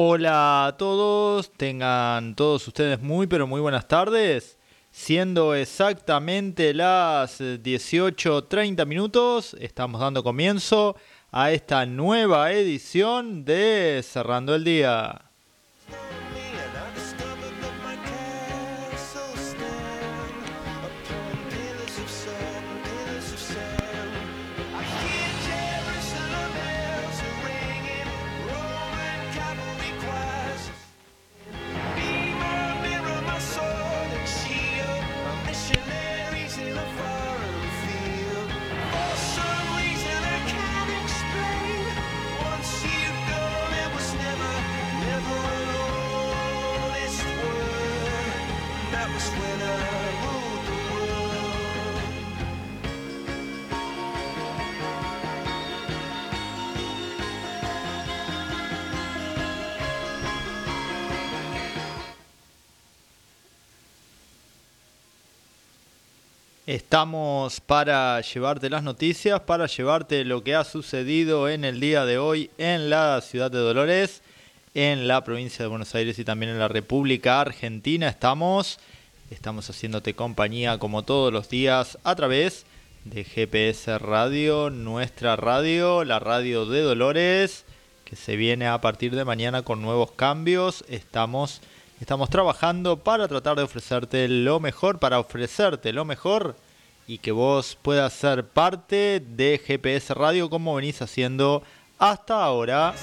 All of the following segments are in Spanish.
Hola a todos, tengan todos ustedes muy pero muy buenas tardes. Siendo exactamente las 18.30 minutos, estamos dando comienzo a esta nueva edición de Cerrando el Día. Estamos para llevarte las noticias, para llevarte lo que ha sucedido en el día de hoy en la ciudad de Dolores, en la provincia de Buenos Aires y también en la República Argentina. Estamos, estamos haciéndote compañía como todos los días a través de GPS Radio, nuestra radio, la radio de Dolores, que se viene a partir de mañana con nuevos cambios. Estamos Estamos trabajando para tratar de ofrecerte lo mejor, para ofrecerte lo mejor y que vos puedas ser parte de GPS Radio como venís haciendo hasta ahora.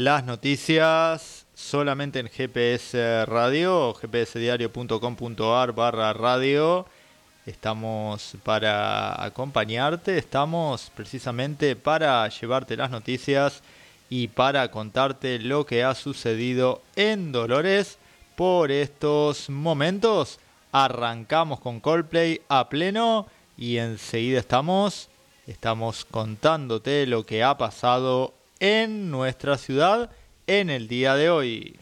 Las noticias solamente en GPS Radio, gpsdiario.com.ar barra radio. Estamos para acompañarte, estamos precisamente para llevarte las noticias y para contarte lo que ha sucedido en Dolores por estos momentos. Arrancamos con Coldplay a pleno y enseguida estamos, estamos contándote lo que ha pasado en nuestra ciudad en el día de hoy.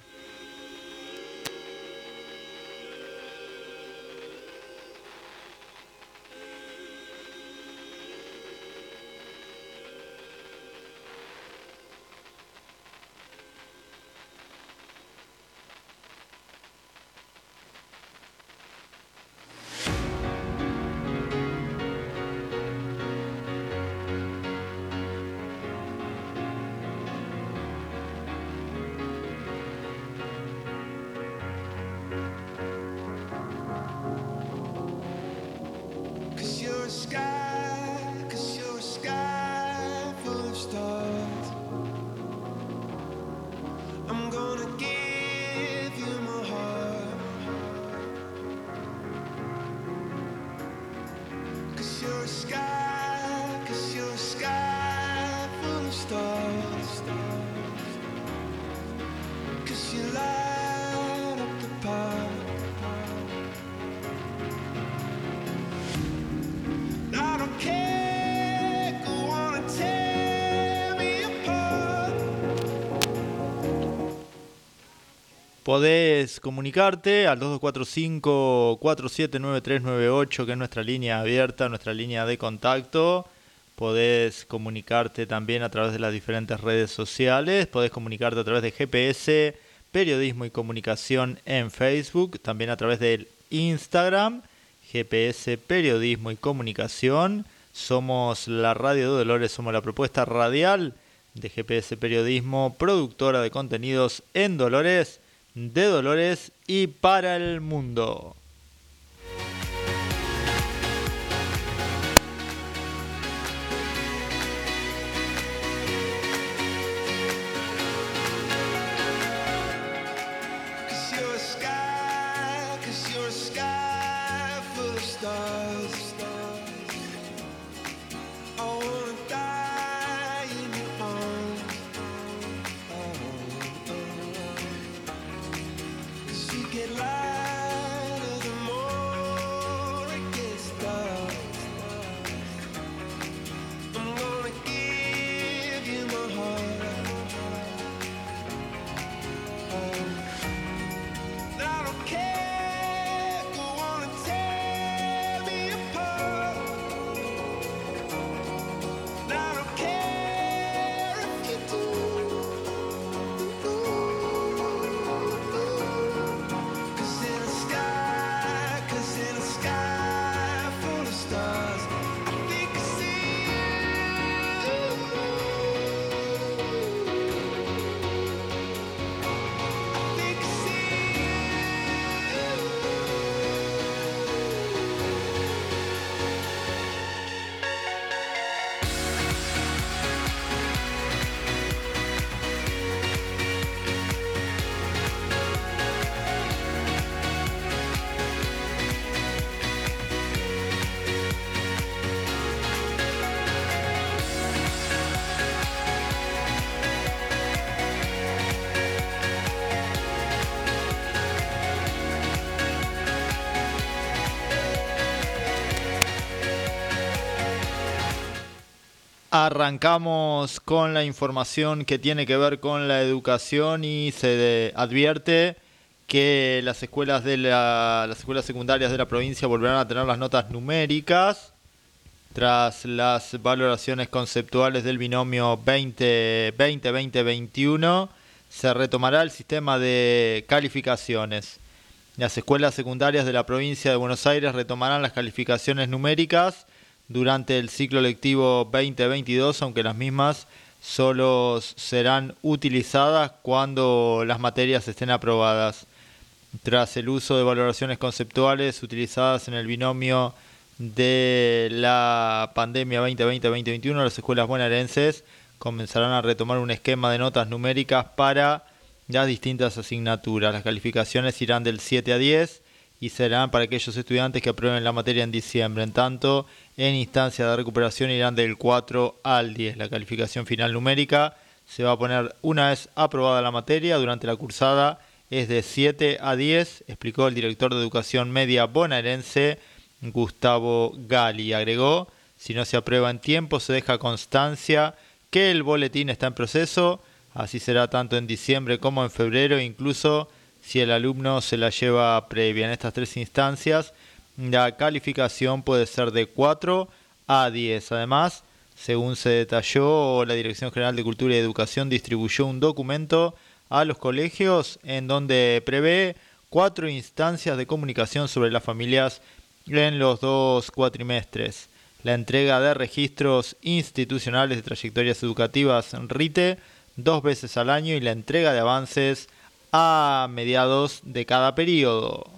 Podés comunicarte al 2245-479398, que es nuestra línea abierta, nuestra línea de contacto. Podés comunicarte también a través de las diferentes redes sociales. Podés comunicarte a través de GPS, Periodismo y Comunicación en Facebook. También a través del Instagram, GPS, Periodismo y Comunicación. Somos la Radio de Dolores, somos la propuesta radial de GPS Periodismo, productora de contenidos en Dolores de Dolores y para el mundo. Arrancamos con la información que tiene que ver con la educación y se advierte que las escuelas de las escuelas secundarias de la provincia volverán a tener las notas numéricas tras las valoraciones conceptuales del binomio 2020-2021 se retomará el sistema de calificaciones. Las escuelas secundarias de la provincia de Buenos Aires retomarán las calificaciones numéricas durante el ciclo lectivo 2022, aunque las mismas solo serán utilizadas cuando las materias estén aprobadas. Tras el uso de valoraciones conceptuales utilizadas en el binomio de la pandemia 2020-2021, las escuelas bonaerenses comenzarán a retomar un esquema de notas numéricas para las distintas asignaturas. Las calificaciones irán del 7 a 10 y serán para aquellos estudiantes que aprueben la materia en diciembre. En tanto, en instancia de recuperación irán del 4 al 10. La calificación final numérica se va a poner una vez aprobada la materia durante la cursada es de 7 a 10, explicó el director de Educación Media bonaerense Gustavo Gali. Agregó, si no se aprueba en tiempo se deja constancia que el boletín está en proceso, así será tanto en diciembre como en febrero, incluso si el alumno se la lleva previa. En estas tres instancias, la calificación puede ser de 4 a 10. Además, según se detalló, la Dirección General de Cultura y Educación distribuyó un documento a los colegios en donde prevé cuatro instancias de comunicación sobre las familias en los dos cuatrimestres. La entrega de registros institucionales de trayectorias educativas RITE dos veces al año y la entrega de avances a mediados de cada periodo.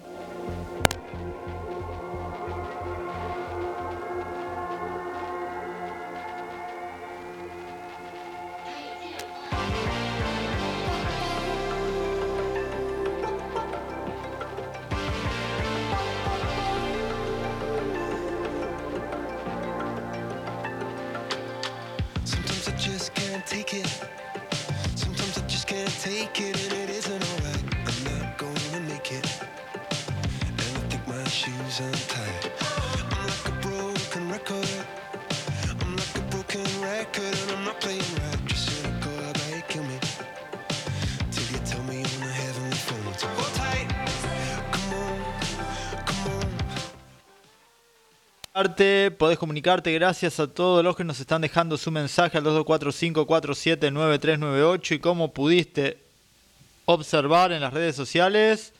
Podés comunicarte gracias a todos los que nos están dejando su mensaje al 2245479398 y como pudiste observar en las redes sociales,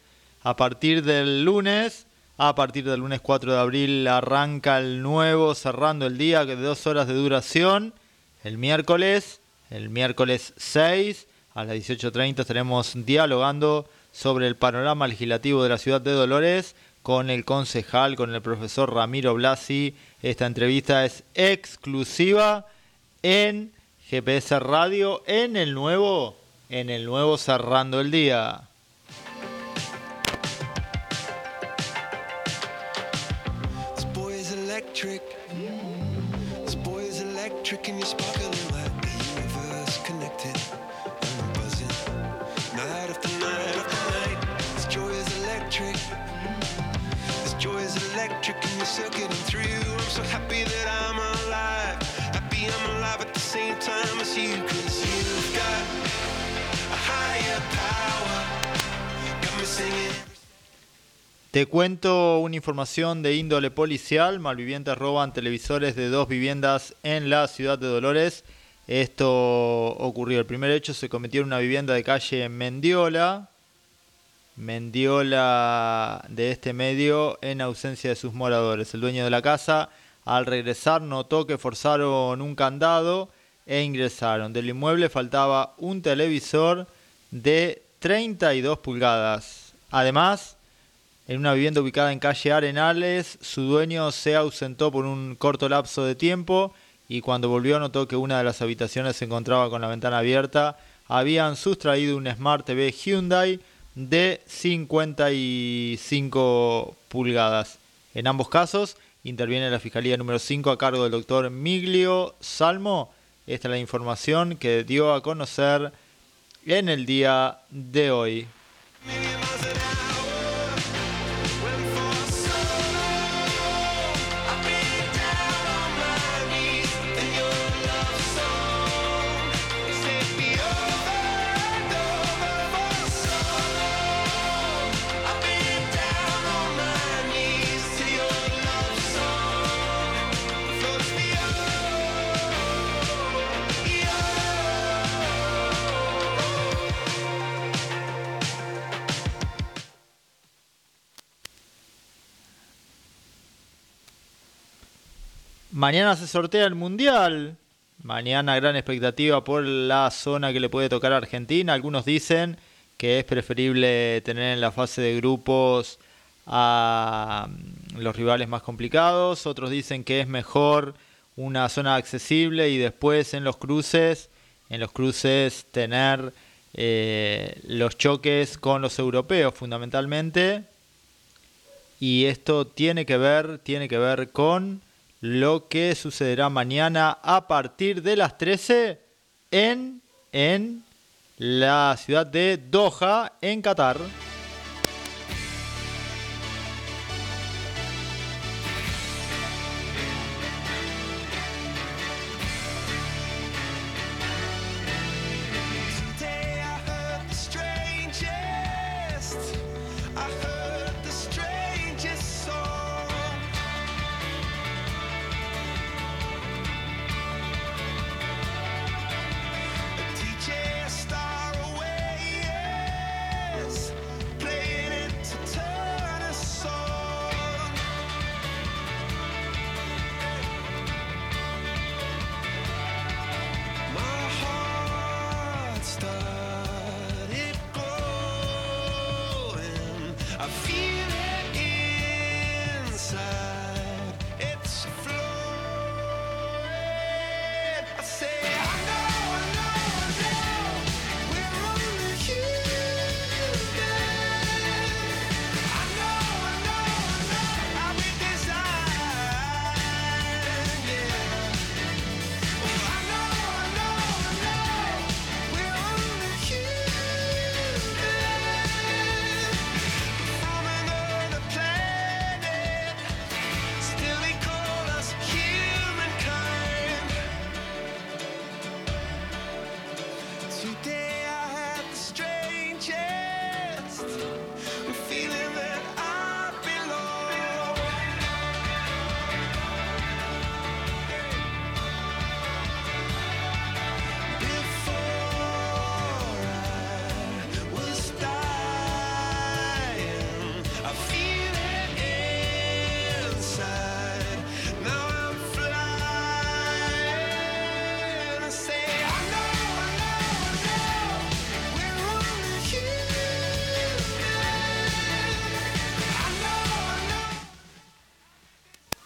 a partir del lunes, a partir del lunes 4 de abril arranca el nuevo cerrando el día de dos horas de duración. El miércoles, el miércoles 6 a las 18.30 estaremos dialogando sobre el panorama legislativo de la ciudad de Dolores con el concejal, con el profesor Ramiro Blasi. Esta entrevista es exclusiva en GPS Radio en el nuevo, en el nuevo Cerrando el Día. Te cuento una información de índole policial. Malvivientes roban televisores de dos viviendas en la ciudad de Dolores. Esto ocurrió. El primer hecho se cometió en una vivienda de calle Mendiola. Mendiola de este medio en ausencia de sus moradores. El dueño de la casa al regresar notó que forzaron un candado e ingresaron. Del inmueble faltaba un televisor de 32 pulgadas. Además, en una vivienda ubicada en calle Arenales, su dueño se ausentó por un corto lapso de tiempo y cuando volvió notó que una de las habitaciones se encontraba con la ventana abierta. Habían sustraído un Smart TV Hyundai de 55 pulgadas. En ambos casos interviene la Fiscalía número 5 a cargo del doctor Miglio Salmo. Esta es la información que dio a conocer en el día de hoy. Mañana se sortea el Mundial. Mañana gran expectativa por la zona que le puede tocar a Argentina. Algunos dicen que es preferible tener en la fase de grupos a mm, los rivales más complicados. Otros dicen que es mejor una zona accesible y después en los cruces, en los cruces tener eh, los choques con los europeos fundamentalmente. Y esto tiene que ver, tiene que ver con lo que sucederá mañana a partir de las 13 en, en la ciudad de Doha, en Qatar.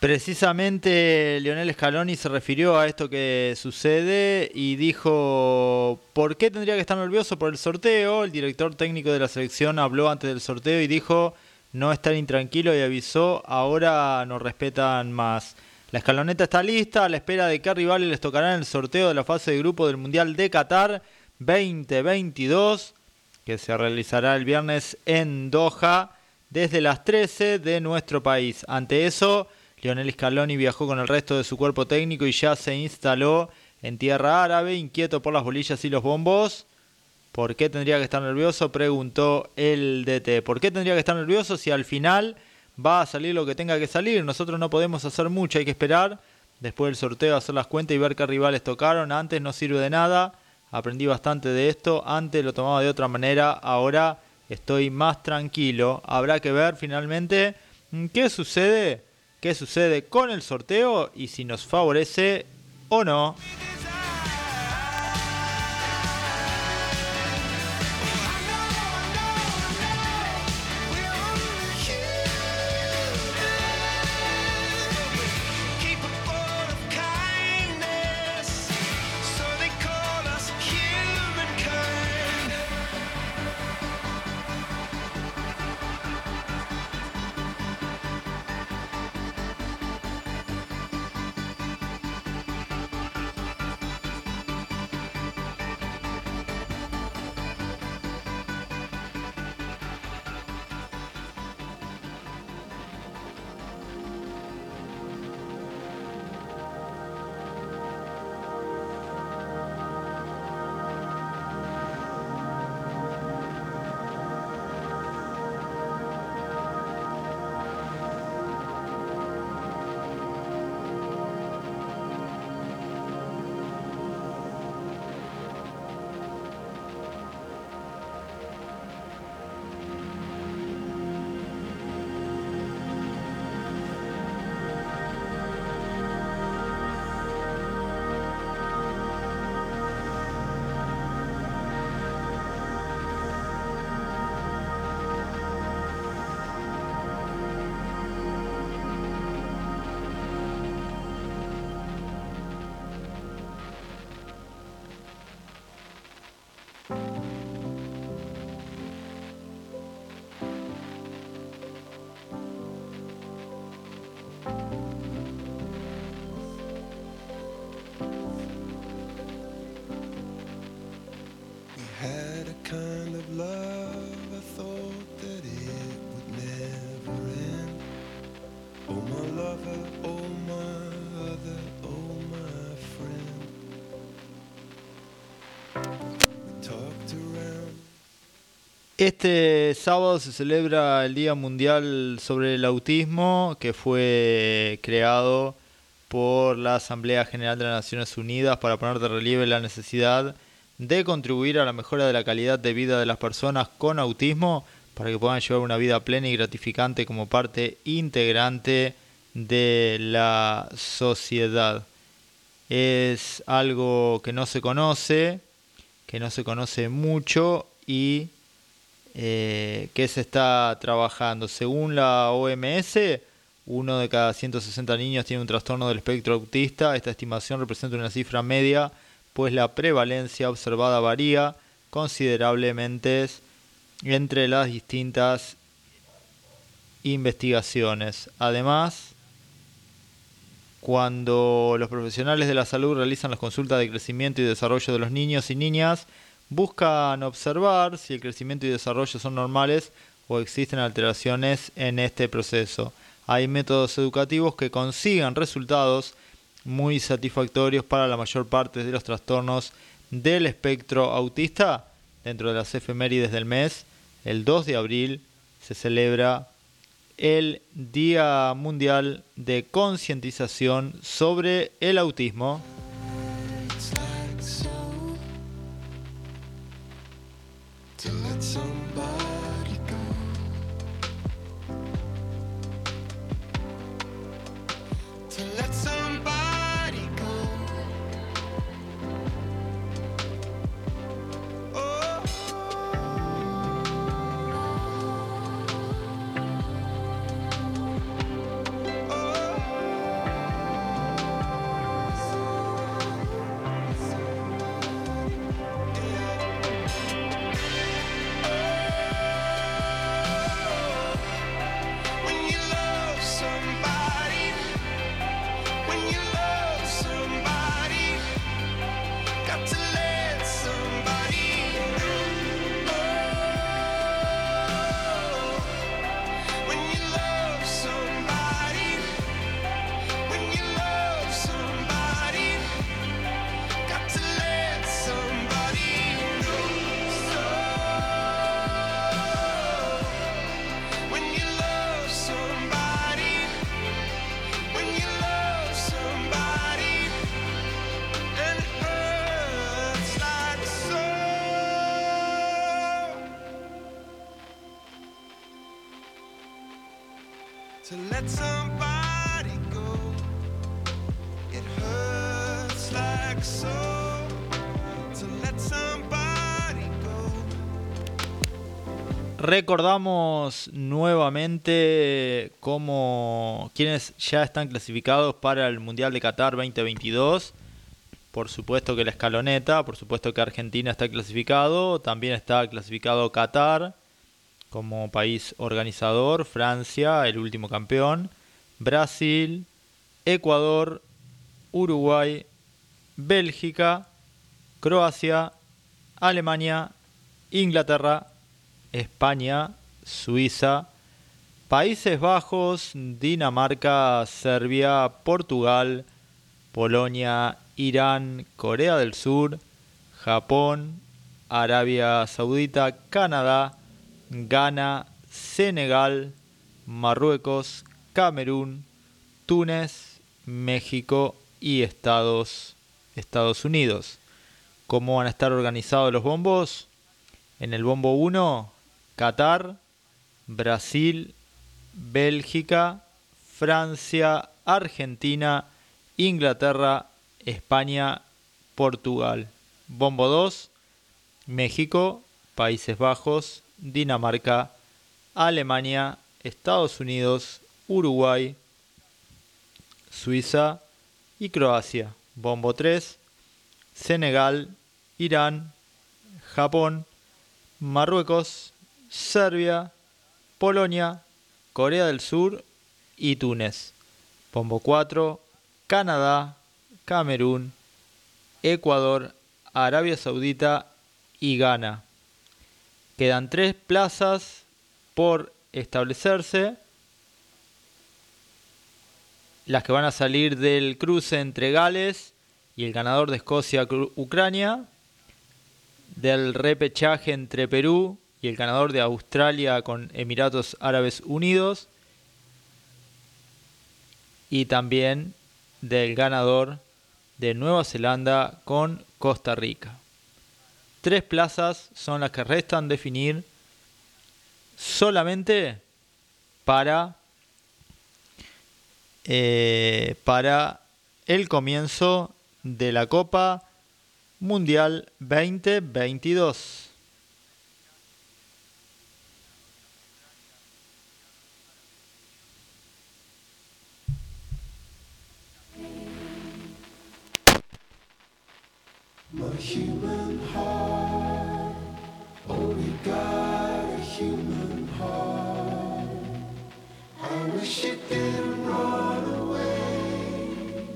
Precisamente Lionel Scaloni se refirió a esto que sucede y dijo, ¿por qué tendría que estar nervioso por el sorteo? El director técnico de la selección habló antes del sorteo y dijo, no estar intranquilo y avisó, ahora nos respetan más. La escaloneta está lista a la espera de qué rivales les tocará en el sorteo de la fase de grupo del Mundial de Qatar 2022, que se realizará el viernes en Doha desde las 13 de nuestro país. Ante eso, Lionel Scaloni viajó con el resto de su cuerpo técnico y ya se instaló en tierra árabe, inquieto por las bolillas y los bombos. ¿Por qué tendría que estar nervioso? Preguntó el DT. ¿Por qué tendría que estar nervioso si al final va a salir lo que tenga que salir? Nosotros no podemos hacer mucho, hay que esperar. Después del sorteo hacer las cuentas y ver qué rivales tocaron. Antes no sirve de nada. Aprendí bastante de esto. Antes lo tomaba de otra manera. Ahora estoy más tranquilo. Habrá que ver finalmente qué sucede qué sucede con el sorteo y si nos favorece o no. Este sábado se celebra el Día Mundial sobre el Autismo, que fue creado por la Asamblea General de las Naciones Unidas para poner de relieve la necesidad de contribuir a la mejora de la calidad de vida de las personas con autismo para que puedan llevar una vida plena y gratificante como parte integrante de la sociedad. Es algo que no se conoce, que no se conoce mucho y eh, que se está trabajando. Según la OMS, uno de cada 160 niños tiene un trastorno del espectro autista. Esta estimación representa una cifra media, pues la prevalencia observada varía considerablemente entre las distintas investigaciones. Además, cuando los profesionales de la salud realizan las consultas de crecimiento y desarrollo de los niños y niñas, buscan observar si el crecimiento y desarrollo son normales o existen alteraciones en este proceso. Hay métodos educativos que consigan resultados muy satisfactorios para la mayor parte de los trastornos del espectro autista. Dentro de las efemérides del mes, el 2 de abril se celebra el Día Mundial de Concientización sobre el Autismo. Let's Recordamos nuevamente cómo quienes ya están clasificados para el Mundial de Qatar 2022. Por supuesto que la escaloneta, por supuesto que Argentina está clasificado, también está clasificado Qatar como país organizador, Francia, el último campeón, Brasil, Ecuador, Uruguay, Bélgica, Croacia, Alemania, Inglaterra, España, Suiza, Países Bajos, Dinamarca, Serbia, Portugal, Polonia, Irán, Corea del Sur, Japón, Arabia Saudita, Canadá, Ghana, Senegal, Marruecos, Camerún, Túnez, México y Estados, Unidos. ¿Cómo van a estar organizados los bombos? En el bombo 1 Qatar, Brasil, Bélgica, Francia, Argentina, Inglaterra, España, Portugal. Bombo 2, México, Países Bajos, Dinamarca, Alemania, Estados Unidos, Uruguay, Suiza y Croacia. Bombo 3, Senegal, Irán, Japón, Marruecos, Serbia, Polonia, Corea del Sur y Túnez. Pombo 4, Canadá, Camerún, Ecuador, Arabia Saudita y Ghana. Quedan tres plazas por establecerse. Las que van a salir del cruce entre Gales y el ganador de Escocia-Ucrania. Del repechaje entre Perú y el ganador de Australia con Emiratos Árabes Unidos y también del ganador de Nueva Zelanda con Costa Rica. Tres plazas son las que restan definir solamente para, eh, para el comienzo de la Copa Mundial 2022. Human heart. oh, Only got a human heart. I wish it didn't run away.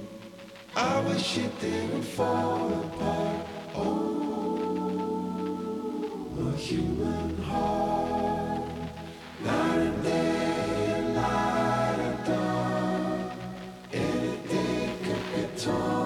I wish it didn't fall apart. Oh, a human heart. Night and day light and dark. Anything could be torn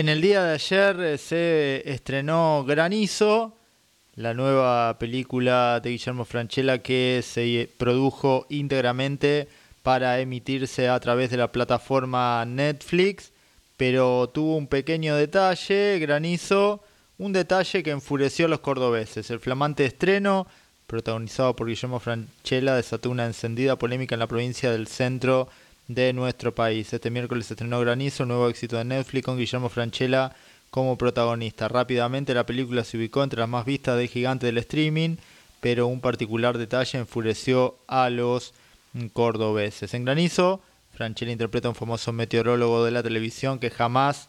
En el día de ayer eh, se estrenó Granizo, la nueva película de Guillermo Franchella que se produjo íntegramente para emitirse a través de la plataforma Netflix, pero tuvo un pequeño detalle, Granizo, un detalle que enfureció a los cordobeses. El flamante estreno, protagonizado por Guillermo Franchella, desató una encendida polémica en la provincia del centro de nuestro país. Este miércoles estrenó Granizo, nuevo éxito de Netflix con Guillermo Franchella como protagonista. Rápidamente la película se ubicó entre las más vistas del gigante del streaming, pero un particular detalle enfureció a los cordobeses. En Granizo, Franchella interpreta a un famoso meteorólogo de la televisión que jamás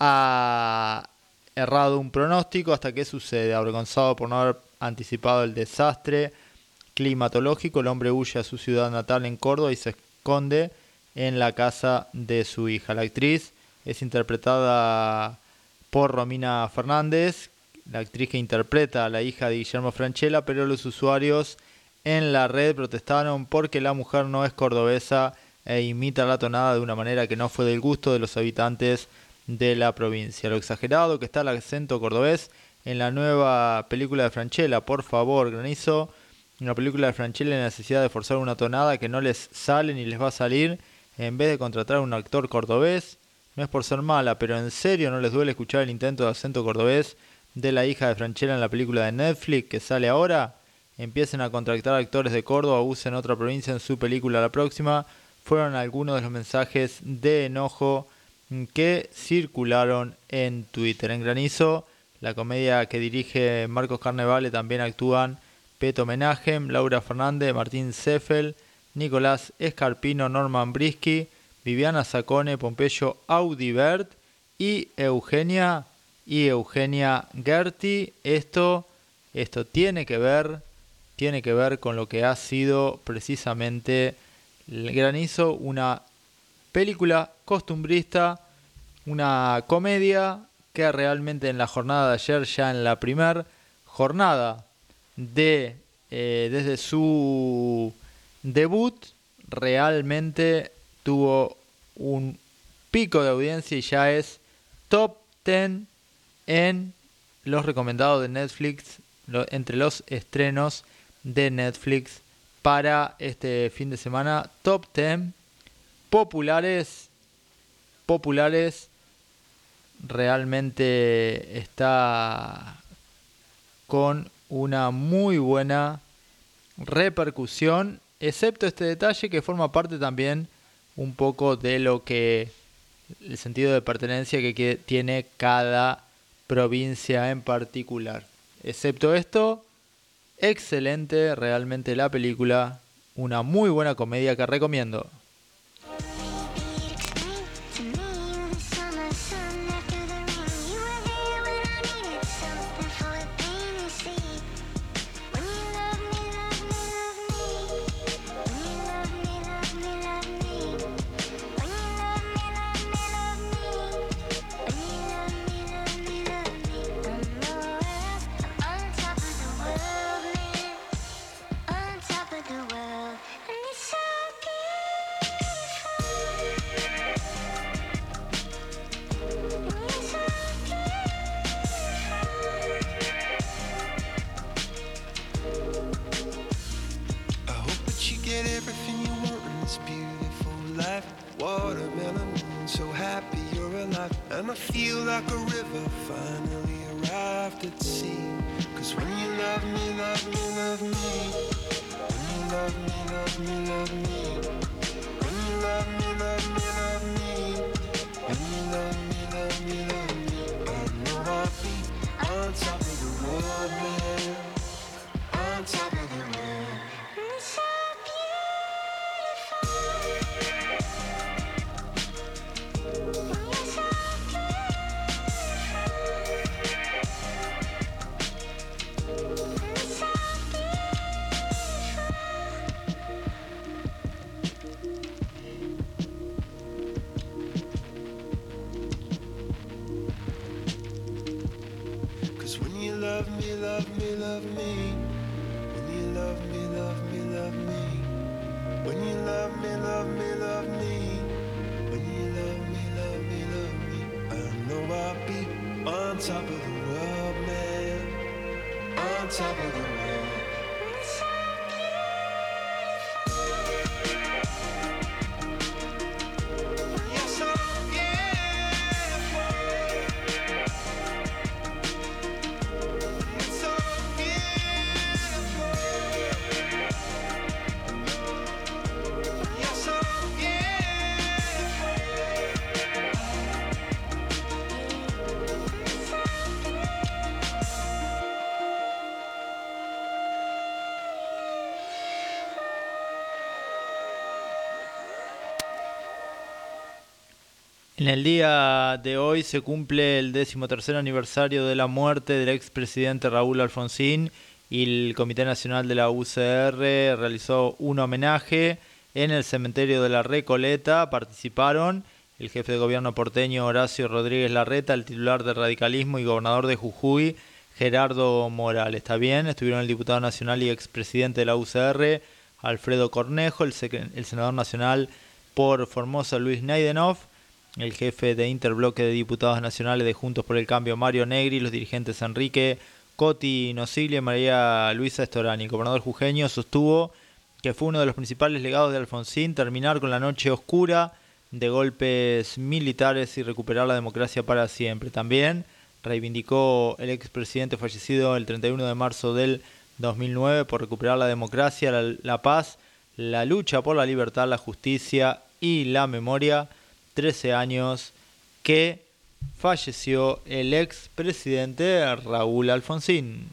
ha errado un pronóstico hasta que sucede. Avergonzado por no haber anticipado el desastre climatológico, el hombre huye a su ciudad natal en Córdoba y se esconde en la casa de su hija. La actriz es interpretada por Romina Fernández, la actriz que interpreta a la hija de Guillermo Franchella, pero los usuarios en la red protestaron porque la mujer no es cordobesa e imita la tonada de una manera que no fue del gusto de los habitantes de la provincia. Lo exagerado que está el acento cordobés en la nueva película de Franchella, por favor, granizo. Una película de Franchella la necesidad de forzar una tonada que no les sale ni les va a salir en vez de contratar a un actor cordobés. No es por ser mala, pero en serio no les duele escuchar el intento de acento cordobés de la hija de Franchella en la película de Netflix que sale ahora. Empiecen a contratar actores de Córdoba, usen otra provincia en su película la próxima. Fueron algunos de los mensajes de enojo que circularon en Twitter. En Granizo, la comedia que dirige Marcos Carnevale, también actúan Peto Menagem, Laura Fernández, Martín Seffel, Nicolás Escarpino, Norman Brisky, Viviana Sacone, Pompeyo Audibert y Eugenia y Eugenia Gerti. Esto, esto tiene que ver, tiene que ver con lo que ha sido precisamente el Granizo, una película costumbrista, una comedia que realmente en la jornada de ayer, ya en la primera jornada de eh, desde su debut, realmente tuvo un pico de audiencia y ya es top 10 en los recomendados de Netflix, entre los estrenos de Netflix para este fin de semana. Top 10 populares, populares, realmente está con una muy buena repercusión, excepto este detalle que forma parte también un poco de lo que el sentido de pertenencia que tiene cada provincia en particular. Excepto esto, excelente realmente la película, una muy buena comedia que recomiendo. En el día de hoy se cumple el decimotercer aniversario de la muerte del expresidente Raúl Alfonsín y el Comité Nacional de la UCR realizó un homenaje en el cementerio de la Recoleta. Participaron el jefe de gobierno porteño Horacio Rodríguez Larreta, el titular de radicalismo y gobernador de Jujuy, Gerardo Morales. Está bien, estuvieron el diputado nacional y expresidente de la UCR, Alfredo Cornejo, el, el senador nacional por Formosa, Luis Neidenhoff, el jefe de Interbloque de Diputados Nacionales de Juntos por el Cambio, Mario Negri, los dirigentes Enrique Coti Nocilia y María Luisa Estorani. El gobernador jujeño sostuvo que fue uno de los principales legados de Alfonsín terminar con la noche oscura de golpes militares y recuperar la democracia para siempre. También reivindicó el expresidente fallecido el 31 de marzo del 2009 por recuperar la democracia, la, la paz, la lucha por la libertad, la justicia y la memoria 13 años que falleció el ex presidente Raúl Alfonsín.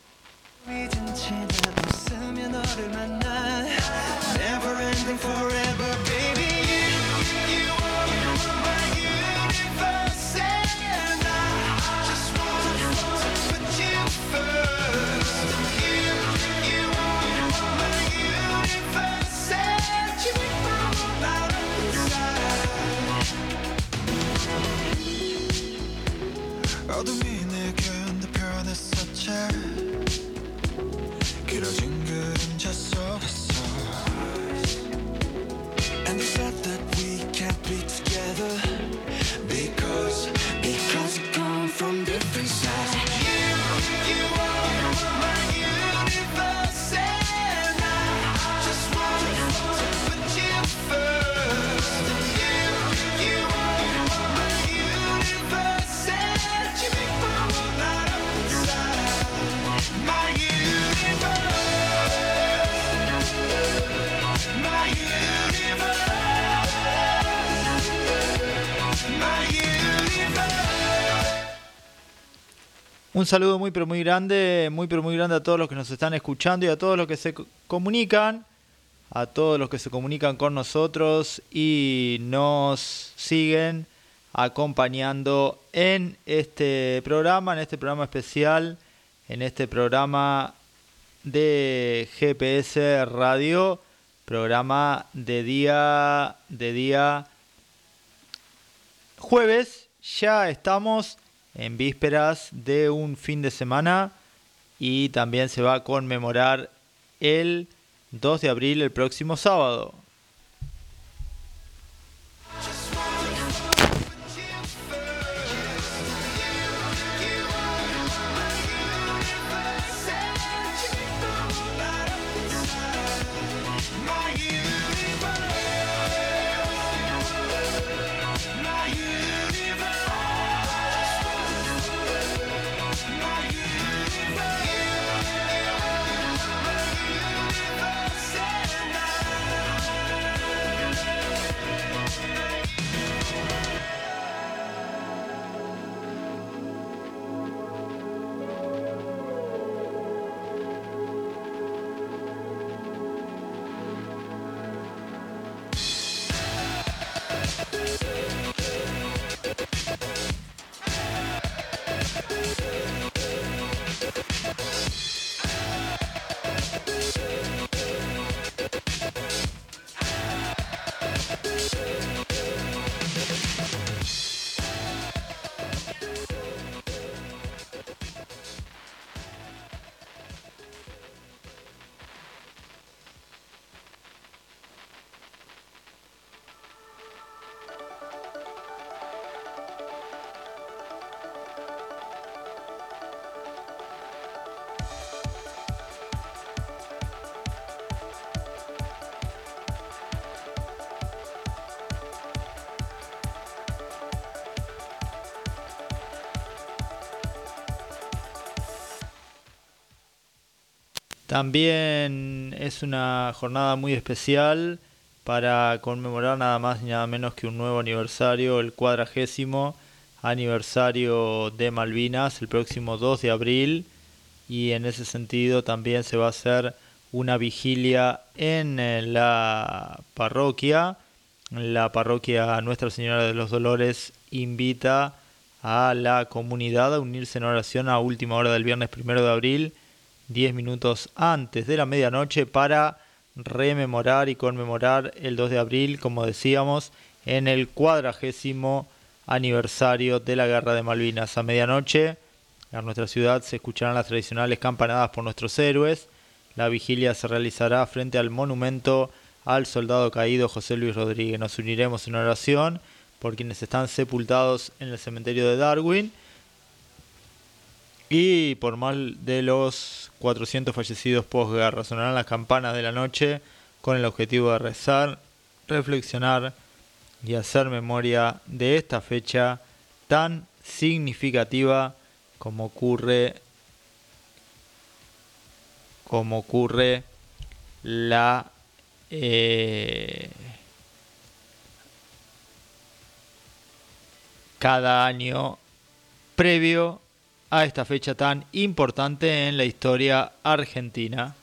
Un saludo muy pero muy grande, muy pero muy grande a todos los que nos están escuchando y a todos los que se co- comunican, a todos los que se comunican con nosotros y nos siguen acompañando en este programa, en este programa especial, en este programa de GPS Radio, programa de día de día jueves. Ya estamos en vísperas de un fin de semana y también se va a conmemorar el 2 de abril el próximo sábado. También es una jornada muy especial para conmemorar nada más ni nada menos que un nuevo aniversario, el cuadragésimo aniversario de Malvinas, el próximo 2 de abril. Y en ese sentido también se va a hacer una vigilia en eh, la parroquia. La parroquia Nuestra Señora de los Dolores invita a la comunidad a unirse en oración a última hora del viernes primero de abril 10 minutos antes de la medianoche para rememorar y conmemorar el 2 de abril, como decíamos, en el cuadragésimo aniversario de la Guerra de Malvinas. A medianoche, en nuestra ciudad se escucharán las tradicionales campanadas por nuestros héroes. La vigilia se realizará frente al monumento al soldado caído José Luis Rodríguez. Nos uniremos en oración por quienes están sepultados en el cementerio de Darwin y por más de los 400 fallecidos posguerra, sonarán las campanas de la noche con el objetivo de rezar, reflexionar y hacer memoria de esta fecha tan significativa como ocurre como ocurre la eh, cada año previo a esta fecha tan importante en la historia argentina.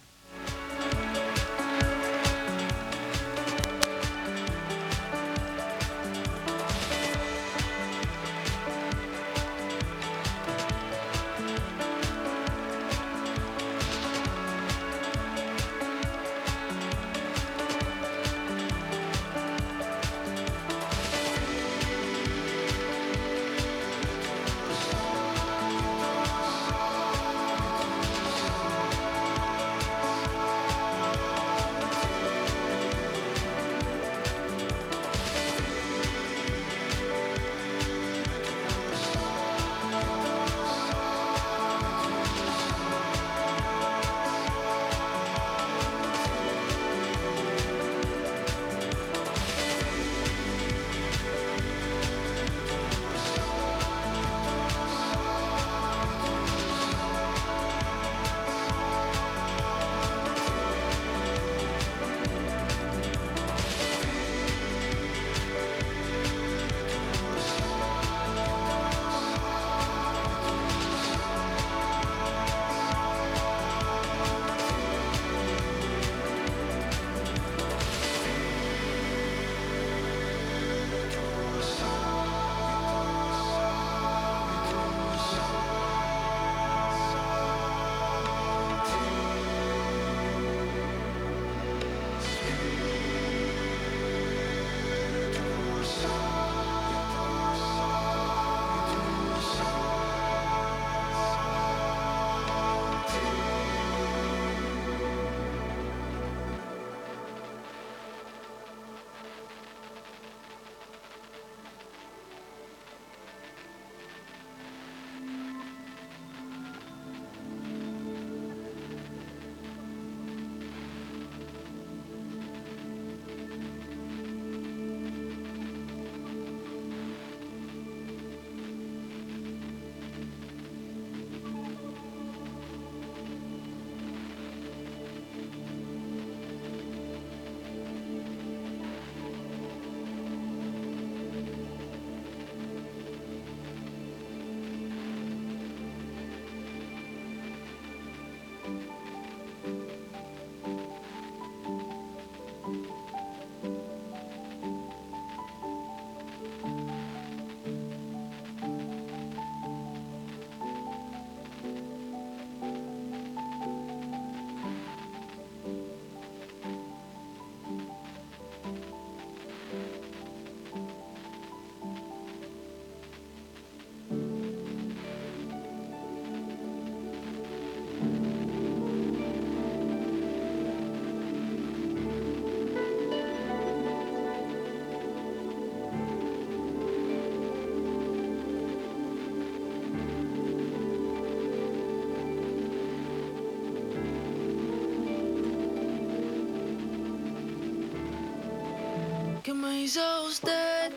Me hizo usted,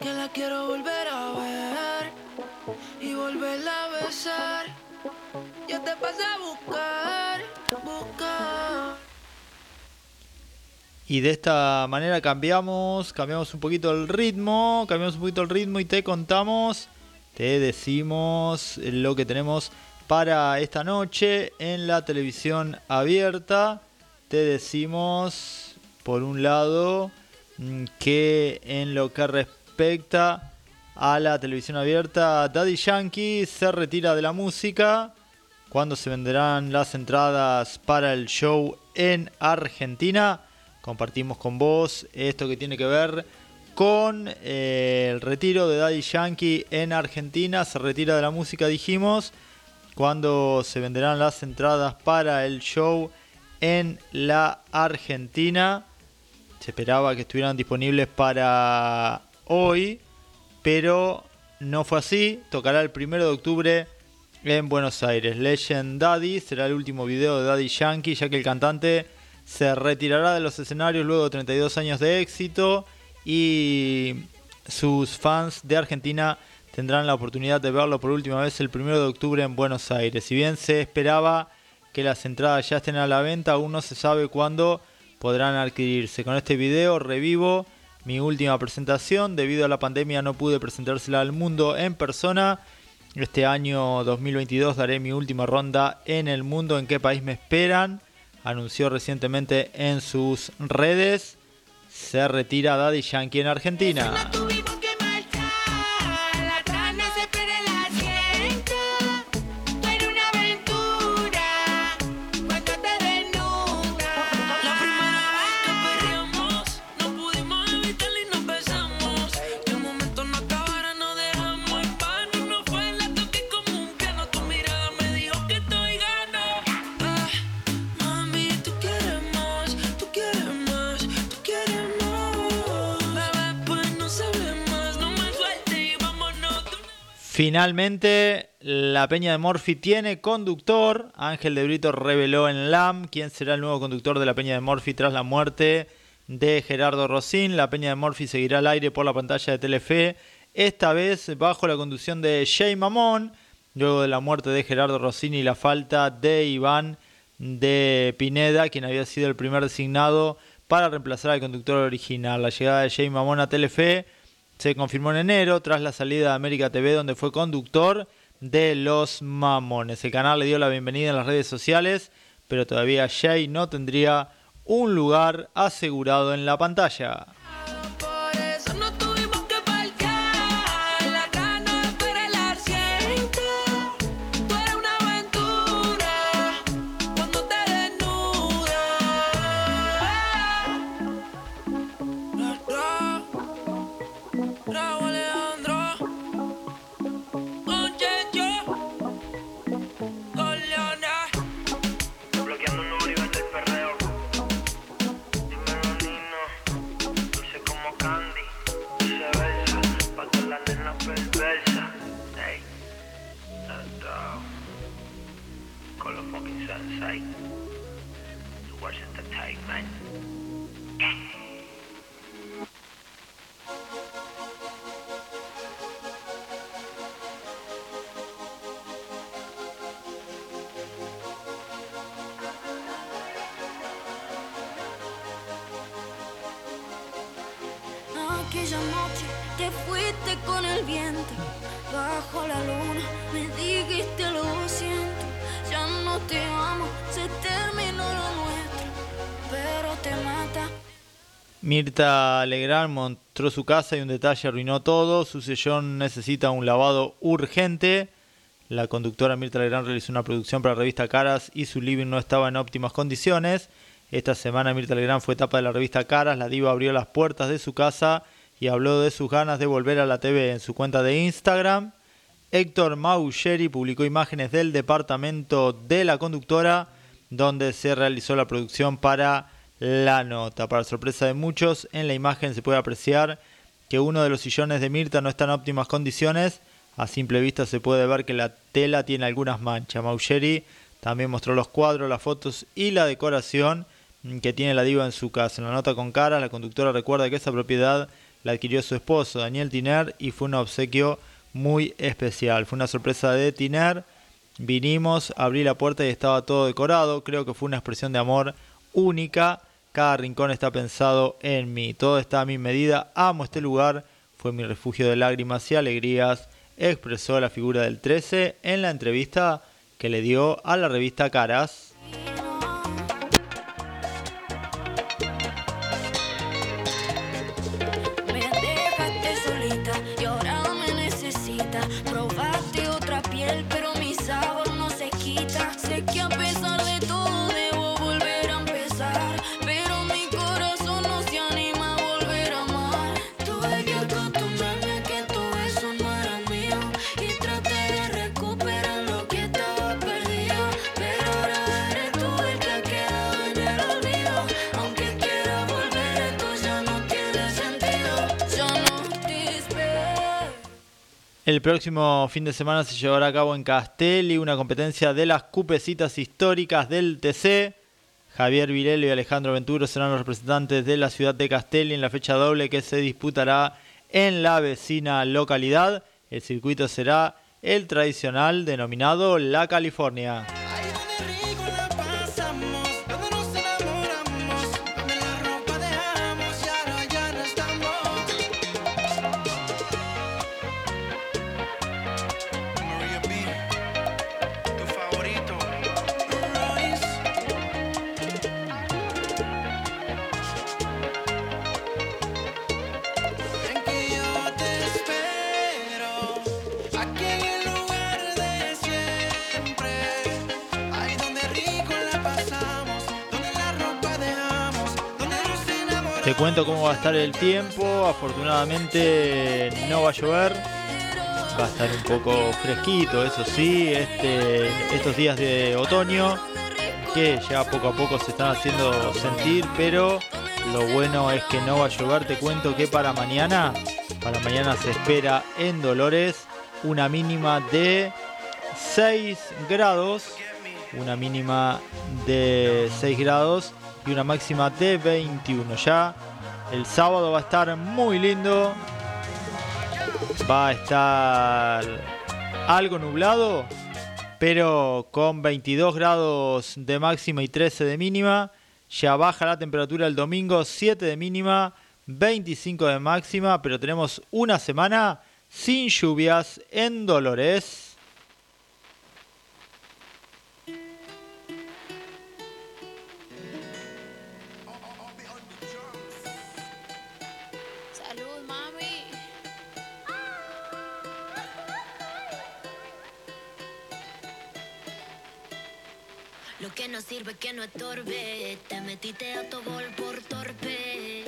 que la quiero volver a ver y volverla a besar. Yo te pasé a buscar, buscar. Y de esta manera cambiamos, cambiamos un poquito el ritmo, cambiamos un poquito el ritmo y te contamos, te decimos lo que tenemos para esta noche en la televisión abierta. Te decimos, por un lado, que en lo que respecta a la televisión abierta, Daddy Yankee se retira de la música. Cuando se venderán las entradas para el show en Argentina? Compartimos con vos esto que tiene que ver con eh, el retiro de Daddy Yankee en Argentina. Se retira de la música, dijimos cuando se venderán las entradas para el show en la Argentina. Se esperaba que estuvieran disponibles para hoy, pero no fue así. Tocará el primero de octubre en Buenos Aires. Legend Daddy será el último video de Daddy Yankee, ya que el cantante se retirará de los escenarios luego de 32 años de éxito y sus fans de Argentina tendrán la oportunidad de verlo por última vez el 1 de octubre en Buenos Aires. Si bien se esperaba que las entradas ya estén a la venta, aún no se sabe cuándo podrán adquirirse. Con este video revivo mi última presentación. Debido a la pandemia no pude presentársela al mundo en persona. Este año 2022 daré mi última ronda en el mundo. ¿En qué país me esperan? Anunció recientemente en sus redes. Se retira Daddy Yankee en Argentina. Finalmente, la Peña de Morphy tiene conductor. Ángel de Brito reveló en LAM quién será el nuevo conductor de la Peña de Morphy tras la muerte de Gerardo Rosín. La Peña de Morphy seguirá al aire por la pantalla de Telefe, esta vez bajo la conducción de Jay Mamón, luego de la muerte de Gerardo Rosín y la falta de Iván de Pineda, quien había sido el primer designado para reemplazar al conductor original. La llegada de Jay Mamón a Telefe se confirmó en enero tras la salida de América TV donde fue conductor de Los Mamones. El canal le dio la bienvenida en las redes sociales, pero todavía Jay no tendría un lugar asegurado en la pantalla. Aquella noche te fuiste con el viento, bajo la luna me dijiste lo siento, ya no te amo, se terminó lo nuestro, pero te mata. Mirta Legrand mostró su casa y un detalle arruinó todo. Su sillón necesita un lavado urgente. La conductora Mirta Legrand realizó una producción para la revista Caras y su living no estaba en óptimas condiciones. Esta semana Mirta Legrand fue etapa de la revista Caras. La diva abrió las puertas de su casa y habló de sus ganas de volver a la TV en su cuenta de Instagram. Héctor Maucheri publicó imágenes del departamento de la conductora donde se realizó la producción para la nota. Para sorpresa de muchos, en la imagen se puede apreciar que uno de los sillones de Mirta no está en óptimas condiciones. A simple vista se puede ver que la tela tiene algunas manchas. Maucheri también mostró los cuadros, las fotos y la decoración, que tiene la diva en su casa. En la nota con cara, la conductora recuerda que esa propiedad la adquirió su esposo, Daniel Tiner, y fue un obsequio muy especial. Fue una sorpresa de Tiner. Vinimos, abrí la puerta y estaba todo decorado. Creo que fue una expresión de amor única. Cada rincón está pensado en mí. Todo está a mi medida. Amo este lugar. Fue mi refugio de lágrimas y alegrías. Expresó la figura del 13 en la entrevista que le dio a la revista Caras. El próximo fin de semana se llevará a cabo en Castelli una competencia de las cupecitas históricas del TC. Javier Virello y Alejandro Venturo serán los representantes de la ciudad de Castelli en la fecha doble que se disputará en la vecina localidad. El circuito será el tradicional denominado La California. Cuento cómo va a estar el tiempo. Afortunadamente no va a llover. Va a estar un poco fresquito, eso sí, este, estos días de otoño que ya poco a poco se están haciendo sentir, pero lo bueno es que no va a llover. Te cuento que para mañana, para mañana se espera en Dolores una mínima de 6 grados, una mínima de 6 grados y una máxima de 21. Ya el sábado va a estar muy lindo, va a estar algo nublado, pero con 22 grados de máxima y 13 de mínima. Ya baja la temperatura el domingo, 7 de mínima, 25 de máxima, pero tenemos una semana sin lluvias en Dolores. Lo que no sirve que no estorbe. Te metiste a tu gol por torpe.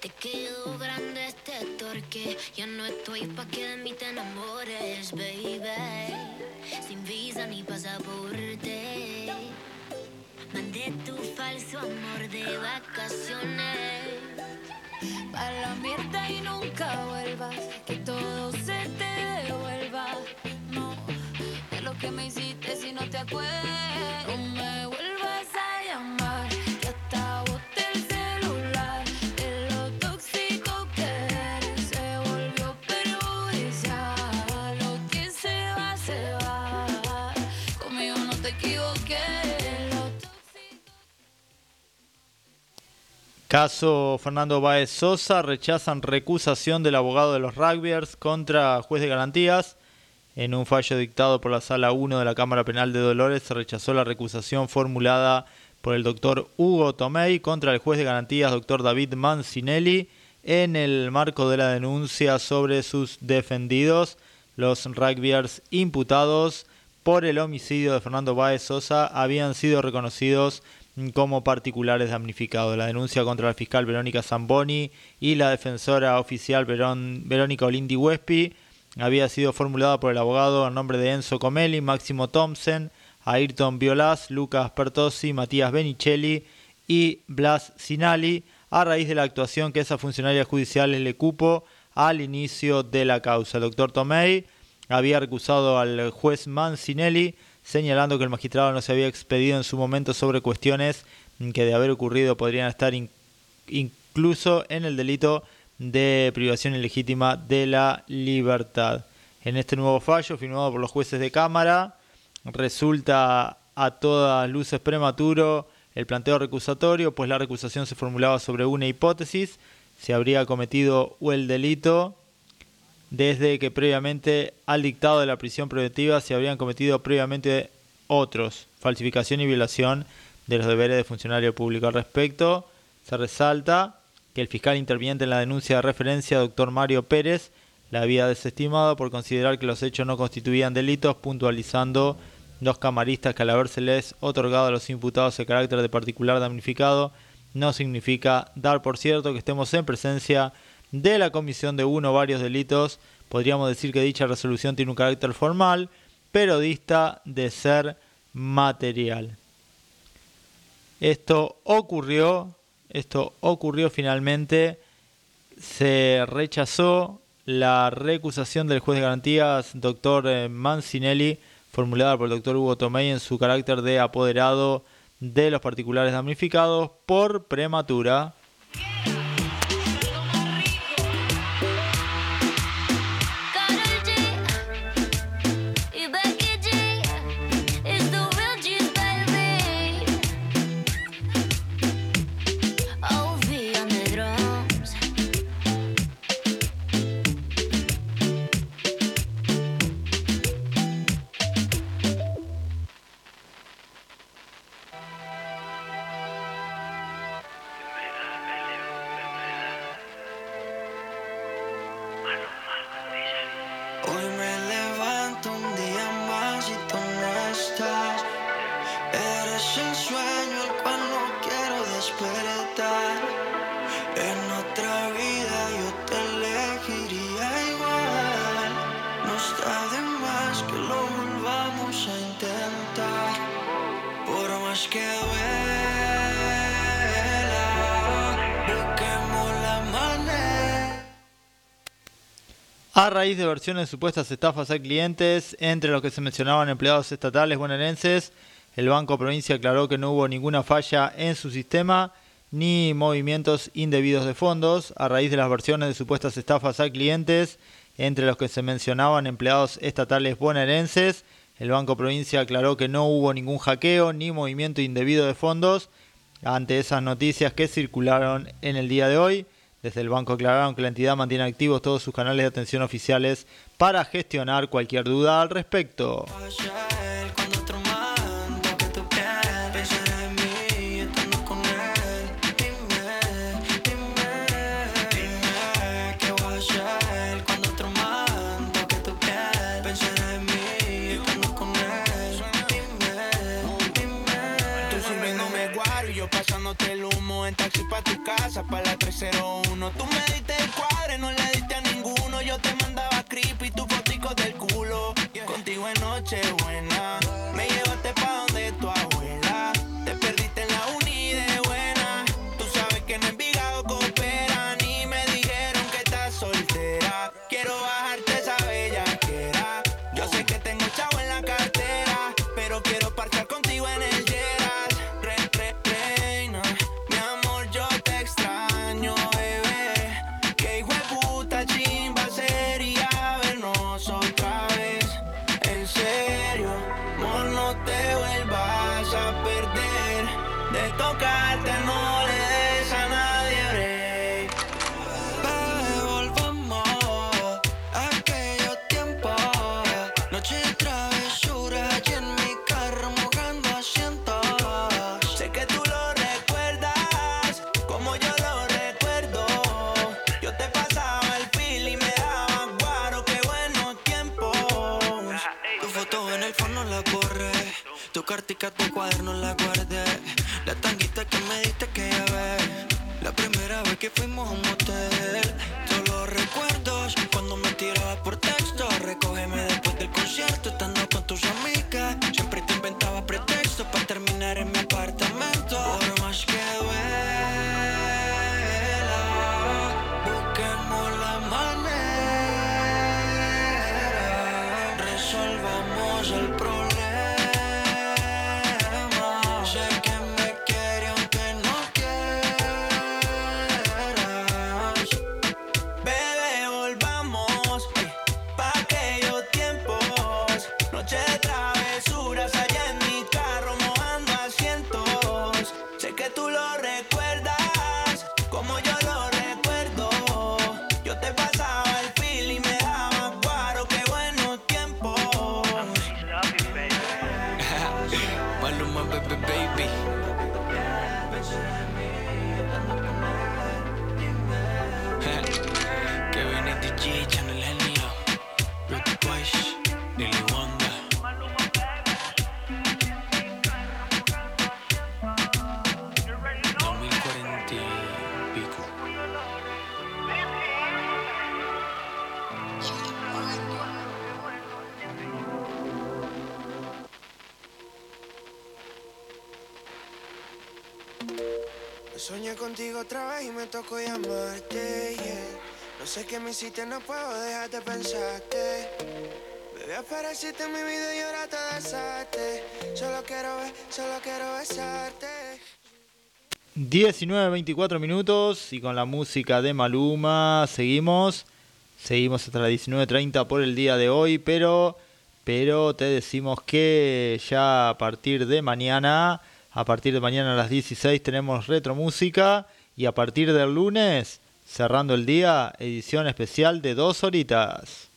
Te quedó grande este torque. Ya no estoy pa' que de mí te enamores, baby. Sin visa ni pasaporte. Mandé tu falso amor de vacaciones. Pa' la mierda y nunca vuelvas, que todo se te devuelva. No, de lo que me hiciste te acuerdas. No me vuelvas a llamar, que hasta boté el celular. De lo tóxico que se volvió perjudicial. Lo que se va, se va. Conmigo no te equivoqué. Lo tóxico Caso Fernando Baez Sosa, rechazan recusación del abogado de los rugbyers contra juez de garantías. En un fallo dictado por la Sala 1 de la Cámara Penal de Dolores se rechazó la recusación formulada por el doctor Hugo Tomei contra el juez de garantías doctor David Mancinelli en el marco de la denuncia sobre sus defendidos, los rugbyers imputados por el homicidio de Fernando Báez Sosa habían sido reconocidos como particulares damnificados. La denuncia contra la fiscal Verónica Zamboni y la defensora oficial Verón- Verónica Olindi Wespi había sido formulada por el abogado a nombre de Enzo Comelli, Máximo Thompson, Ayrton Violas, Lucas Pertossi, Matías Benicelli y Blas Sinali a raíz de la actuación que esa funcionaria judicial le cupo al inicio de la causa. El doctor Tomei había recusado al juez Mancinelli señalando que el magistrado no se había expedido en su momento sobre cuestiones que de haber ocurrido podrían estar in- incluso en el delito de privación ilegítima de la libertad. En este nuevo fallo, firmado por los jueces de Cámara, resulta a todas luces prematuro el planteo recusatorio, pues la recusación se formulaba sobre una hipótesis, se habría cometido el delito desde que previamente al dictado de la prisión preventiva se habrían cometido previamente otros, falsificación y violación de los deberes de funcionario público. Al respecto, se resalta el fiscal interviniente en la denuncia de referencia, doctor Mario Pérez, la había desestimado por considerar que los hechos no constituían delitos, puntualizando los camaristas que al habérseles otorgado a los imputados el carácter de particular damnificado, no significa dar por cierto que estemos en presencia de la comisión de uno o varios delitos. Podríamos decir que dicha resolución tiene un carácter formal, pero dista de ser material. Esto ocurrió, esto ocurrió finalmente, se rechazó la recusación del juez de garantías, doctor eh, Mancinelli, formulada por el doctor Hugo Tomei en su carácter de apoderado de los particulares damnificados por prematura. A raíz de versiones de supuestas estafas a clientes, entre los que se mencionaban empleados estatales bonaerenses, el Banco Provincia aclaró que no hubo ninguna falla en su sistema ni movimientos indebidos de fondos. A raíz de las versiones de supuestas estafas a clientes, entre los que se mencionaban empleados estatales bonaerenses, el Banco Provincia aclaró que no hubo ningún hackeo ni movimiento indebido de fondos ante esas noticias que circularon en el día de hoy. Desde el banco aclararon que la entidad mantiene activos todos sus canales de atención oficiales para gestionar cualquier duda al respecto. Casa, pa' la 301. Tú me diste el cuadre, no le diste a ninguno. Yo te mandaba creepy tu fotico del culo. Contigo en noche buena, cartica, tu cuaderno la guardé. La tanguita que me diste que ves. La primera vez que fuimos a un motel. Todos los recuerdos cuando me tiraba por texto. Recógeme después del concierto estando con tus amigas. Siempre te inventaba pretextos para terminar en mi tocó llamarte, yeah. No sé qué me hiciste, no puedo dejar de pensarte. Bebé, apareciste en mi vida y ahora te. Solo quiero ver, solo quiero besarte. minutos y con la música de Maluma seguimos. Seguimos hasta las 19.30 por el día de hoy, pero, pero te decimos que ya a partir de mañana, a partir de mañana a las 16 tenemos retromúsica y a partir del lunes, cerrando el día, edición especial de dos horitas.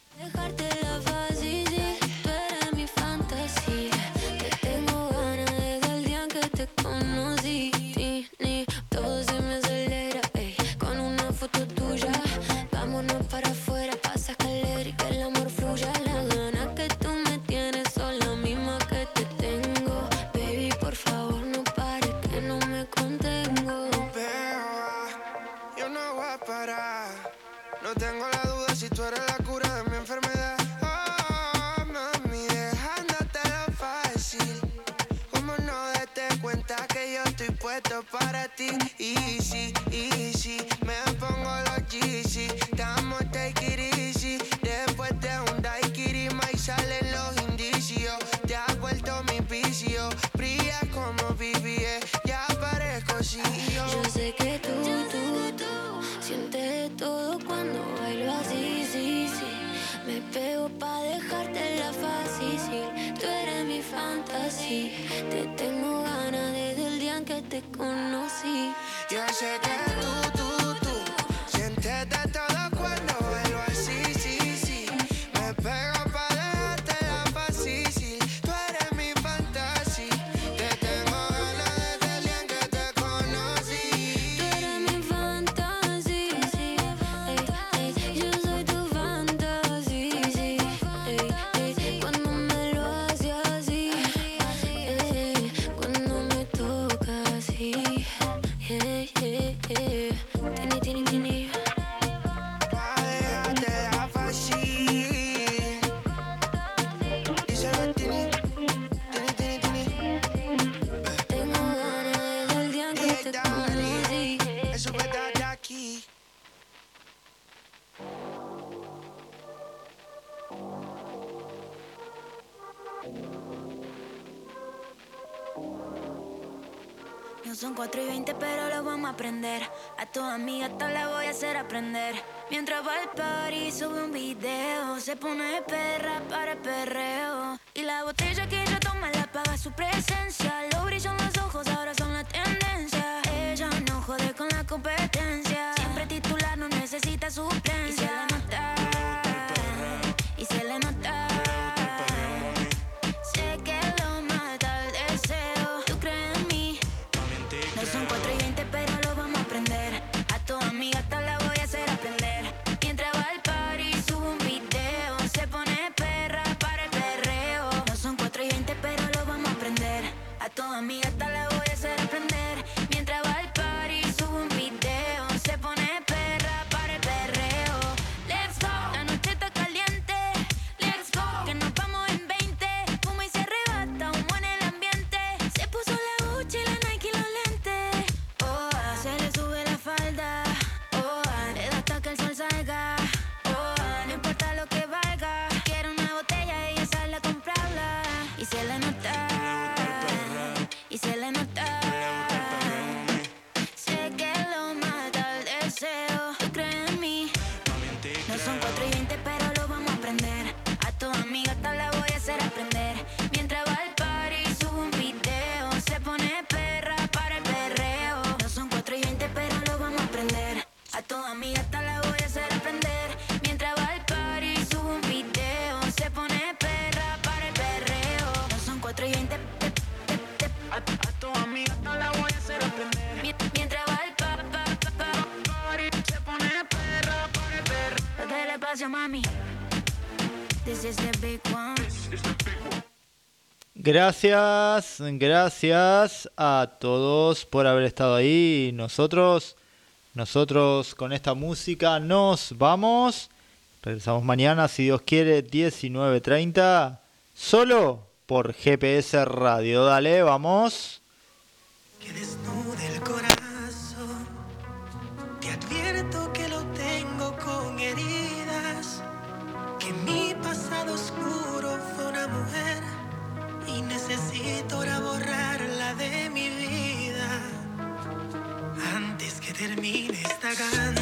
tus amigas te la voy a hacer aprender. Mientras va al party, sube un video. Se pone perra para el perreo. Y la botella que ella toma la paga su presencia. Lo brillan los Gracias, mami. This is the big one. Gracias, gracias a todos por haber estado ahí. Nosotros, nosotros con esta música nos vamos. Regresamos mañana, si Dios quiere, 19.30. Solo por GPS Radio. Dale, vamos. Que termine esta canción.